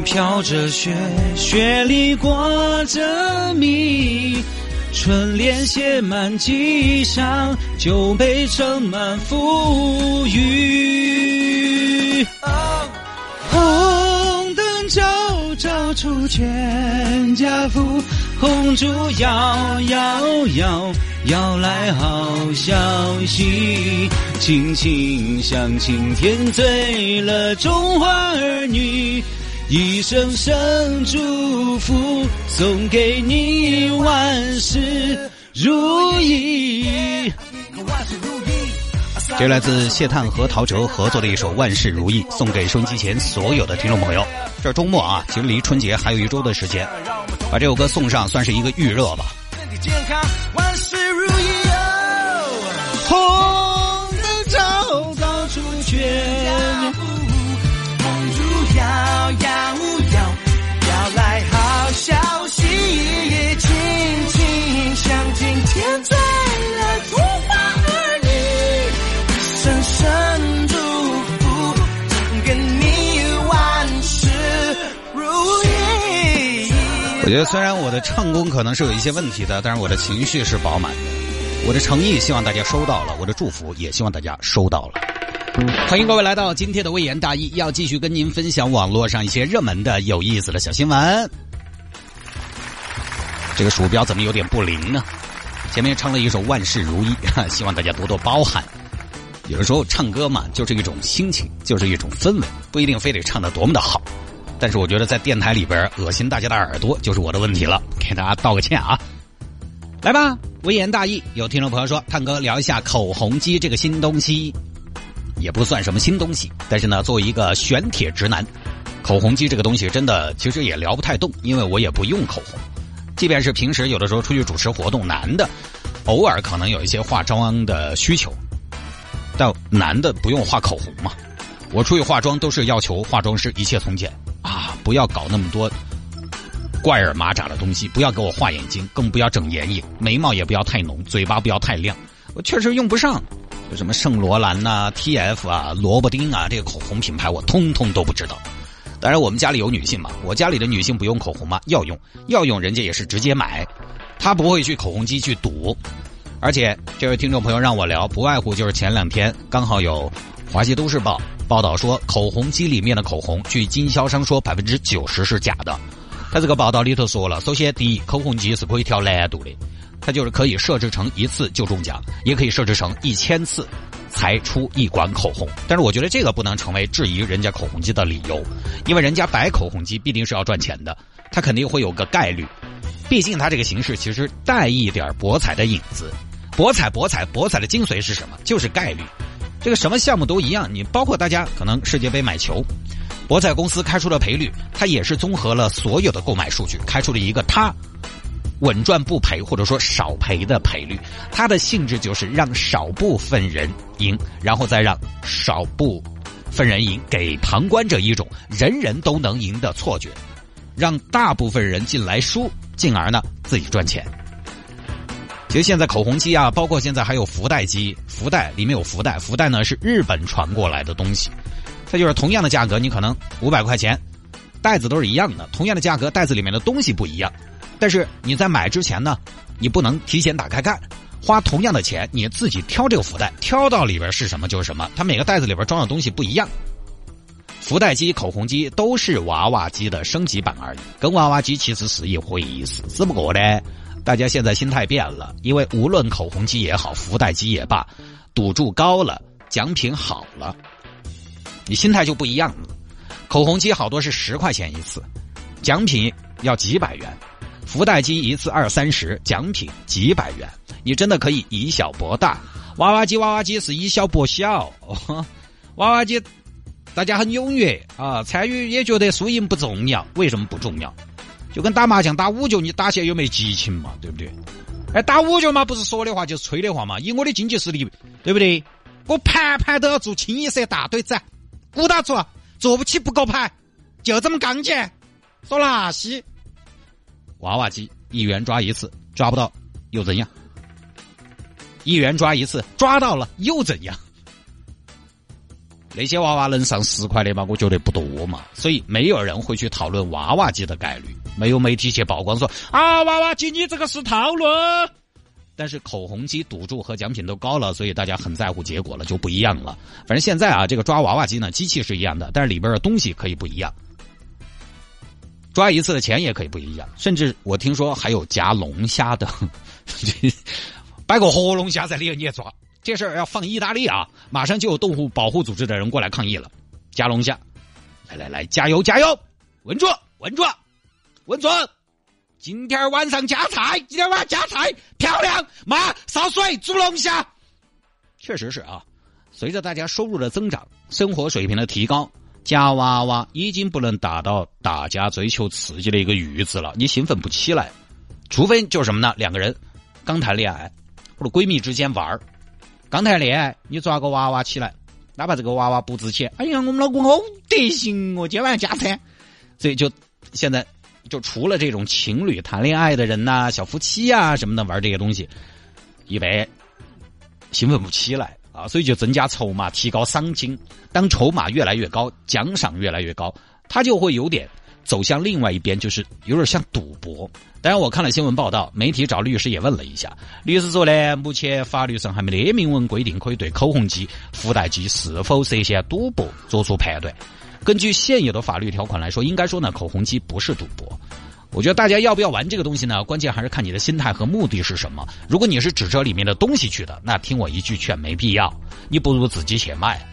飘着雪，雪里挂着蜜。春联写满吉祥，酒杯盛满富裕。红灯照照出全家福，红烛摇摇摇，摇来好消息。亲亲相亲甜醉了中华儿女。一声声祝福送给你，万事如意。这来自谢探和陶喆合作的一首《万事如意》，送给收音机前所有的听众朋友。这周末啊，其实离春节还有一周的时间，把这首歌送上，算是一个预热吧。身体健康，万事如意哦！我觉得虽然我的唱功可能是有一些问题的，但是我的情绪是饱满的。我的诚意希望大家收到了，我的祝福也希望大家收到了。欢迎各位来到今天的微言大义，要继续跟您分享网络上一些热门的有意思的小新闻。这个鼠标怎么有点不灵呢？前面唱了一首万事如意，哈 希望大家多多包涵。有的时候唱歌嘛，就是一种心情，就是一种氛围，不一定非得唱的多么的好。但是我觉得在电台里边恶心大家的耳朵就是我的问题了，给大家道个歉啊！来吧，微言大义，有听众朋友说，探哥聊一下口红机这个新东西，也不算什么新东西，但是呢，作为一个玄铁直男，口红机这个东西真的其实也聊不太动，因为我也不用口红，即便是平时有的时候出去主持活动，男的偶尔可能有一些化妆的需求，但男的不用画口红嘛，我出去化妆都是要求化妆师一切从简。不要搞那么多怪耳马扎的东西，不要给我画眼睛，更不要整眼影，眉毛也不要太浓，嘴巴不要太亮。我确实用不上，就什么圣罗兰呐、T.F 啊、萝卜丁啊，这个口红品牌我通通都不知道。当然，我们家里有女性嘛，我家里的女性不用口红吗？要用，要用，人家也是直接买，她不会去口红机去赌。而且，这位听众朋友让我聊，不外乎就是前两天刚好有《华西都市报》。报道说，口红机里面的口红，据经销商说，百分之九十是假的。他这个报道里头说了，首先，第一，口红机是可以调难度的，它就是可以设置成一次就中奖，也可以设置成一千次才出一管口红。但是我觉得这个不能成为质疑人家口红机的理由，因为人家摆口红机必定是要赚钱的，他肯定会有个概率。毕竟它这个形式其实带一点博彩的影子，博彩博彩博彩的精髓是什么？就是概率。这个什么项目都一样，你包括大家可能世界杯买球，博彩公司开出的赔率，它也是综合了所有的购买数据，开出了一个它稳赚不赔或者说少赔的赔率。它的性质就是让少部分人赢，然后再让少部分人赢，给旁观者一种人人都能赢的错觉，让大部分人进来输，进而呢自己赚钱。其实现在口红机啊，包括现在还有福袋机，福袋里面有福袋，福袋呢是日本传过来的东西，它就是同样的价格，你可能五百块钱，袋子都是一样的，同样的价格，袋子里面的东西不一样，但是你在买之前呢，你不能提前打开看，花同样的钱，你自己挑这个福袋，挑到里边是什么就是什么，它每个袋子里边装的东西不一样。福袋机、口红机都是娃娃机的升级版而已，跟娃娃机其实是一回事，只不过呢。大家现在心态变了，因为无论口红机也好，福袋机也罢，赌注高了，奖品好了，你心态就不一样了。口红机好多是十块钱一次，奖品要几百元；福袋机一次二三十，奖品几百元。你真的可以以小博大。娃娃机娃娃机是以小博小，娃娃机大家很踊跃啊，参与也觉得输赢不重要。为什么不重要？就跟打麻将、打五局，你打起来有没激情嘛？对不对？哎，打五局嘛，不是说的话就是吹的话嘛。以我的经济实力，对不对？我盘盘都要做清一色大对子，鼓打做，做不起不搞牌，就这么刚劲。说哪些？娃娃机一元抓一次，抓不到又怎样？一元抓一次，抓到了又怎样？那些娃娃能上十块的吗？我觉得不多嘛，所以没有人会去讨论娃娃机的概率，没有媒体去曝光说啊娃娃机你这个是套路。但是口红机赌注和奖品都高了，所以大家很在乎结果了，就不一样了。反正现在啊，这个抓娃娃机呢，机器是一样的，但是里边的东西可以不一样，抓一次的钱也可以不一样，甚至我听说还有夹龙虾的，摆个活龙虾在里头你也抓。这事儿要放意大利啊，马上就有动物保护组织的人过来抗议了。夹龙虾，来来来，加油加油！稳住稳住稳住！今天晚上加菜，今天晚上加菜，漂亮！妈，烧水煮龙虾。确实是啊，随着大家收入的增长，生活水平的提高，夹娃娃已经不能达到大家追求刺激的一个阈值了，你兴奋不起来。除非就是什么呢？两个人刚谈恋爱，或者闺蜜之间玩儿。刚谈恋爱，你抓个娃娃起来，哪怕这个娃娃不值钱，哎呀，我们老公好得行哦，今晚加餐。所以就现在就除了这种情侣谈恋爱的人呐、小夫妻呀什么的玩这些东西，一般兴奋不起来啊，所以就增加筹码，提高赏金。当筹码越来越高，奖赏越来越高，他就会有点。走向另外一边，就是有点像赌博。当然，我看了新闻报道，媒体找律师也问了一下，律师说呢，目前法律上还没得明文规定可以对口红机、附带机是否涉嫌赌博作出判断。根据现有的法律条款来说，应该说呢，口红机不是赌博。我觉得大家要不要玩这个东西呢？关键还是看你的心态和目的是什么。如果你是指着里面的东西去的，那听我一句劝，没必要。你不如自己去卖。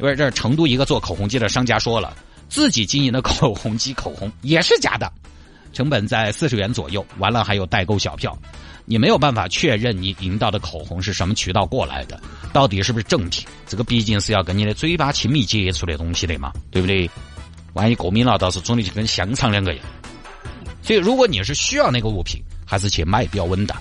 因为这成都一个做口红机的商家说了。自己经营的口红机口红也是假的，成本在四十元左右，完了还有代购小票，你没有办法确认你赢到的口红是什么渠道过来的，到底是不是正品？这个毕竟是要跟你的嘴巴亲密接触的东西的嘛，对不对？万一过敏了，到时候肿的就跟香肠两个样。所以，如果你是需要那个物品，还是去买比较稳当。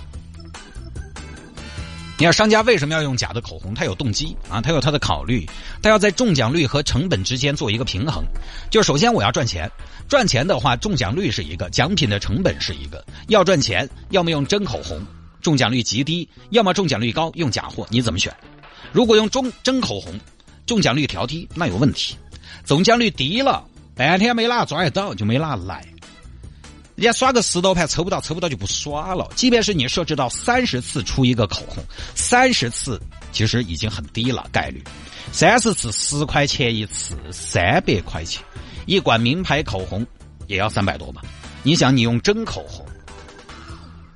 你看商家为什么要用假的口红？他有动机啊，他有他的考虑，他要在中奖率和成本之间做一个平衡。就首先我要赚钱，赚钱的话，中奖率是一个，奖品的成本是一个。要赚钱，要么用真口红，中奖率极低；要么中奖率高，用假货。你怎么选？如果用中真口红，中奖率调低，那有问题。中奖率低了，半天没哪抓得到，就没哪来。人家刷个十多盘抽不到，抽不到就不刷了。即便是你设置到三十次出一个口红，三十次其实已经很低了概率。三十次十块钱一次，三百块钱一罐名牌口红也要三百多吧？你想，你用真口红，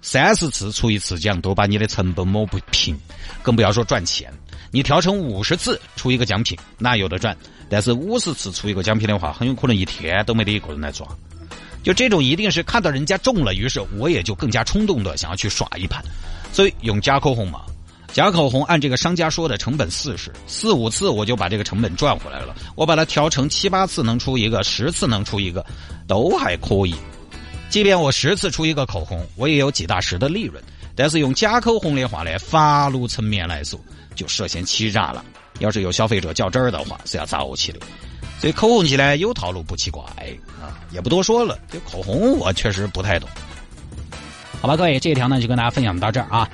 三十次出一次奖，都把你的成本抹不平，更不要说赚钱。你调成五十次出一个奖品，那有的赚。但是五十次出一个奖品的话，很有可能一天都没得一个人来抓。就这种一定是看到人家中了，于是我也就更加冲动的想要去耍一盘，所以用假口红嘛，假口红按这个商家说的成本四十四五次我就把这个成本赚回来了，我把它调成七八次能出一个，十次能出一个，都还可以。即便我十次出一个口红，我也有几大十的利润。但是用假口红的话呢，法律层面来说就涉嫌欺诈了。要是有消费者较真儿的话，是要遭起的。所以口红起来有套路不奇怪啊，也不多说了。这口红我确实不太懂，好吧，各位，这一条呢就跟大家分享到这儿啊。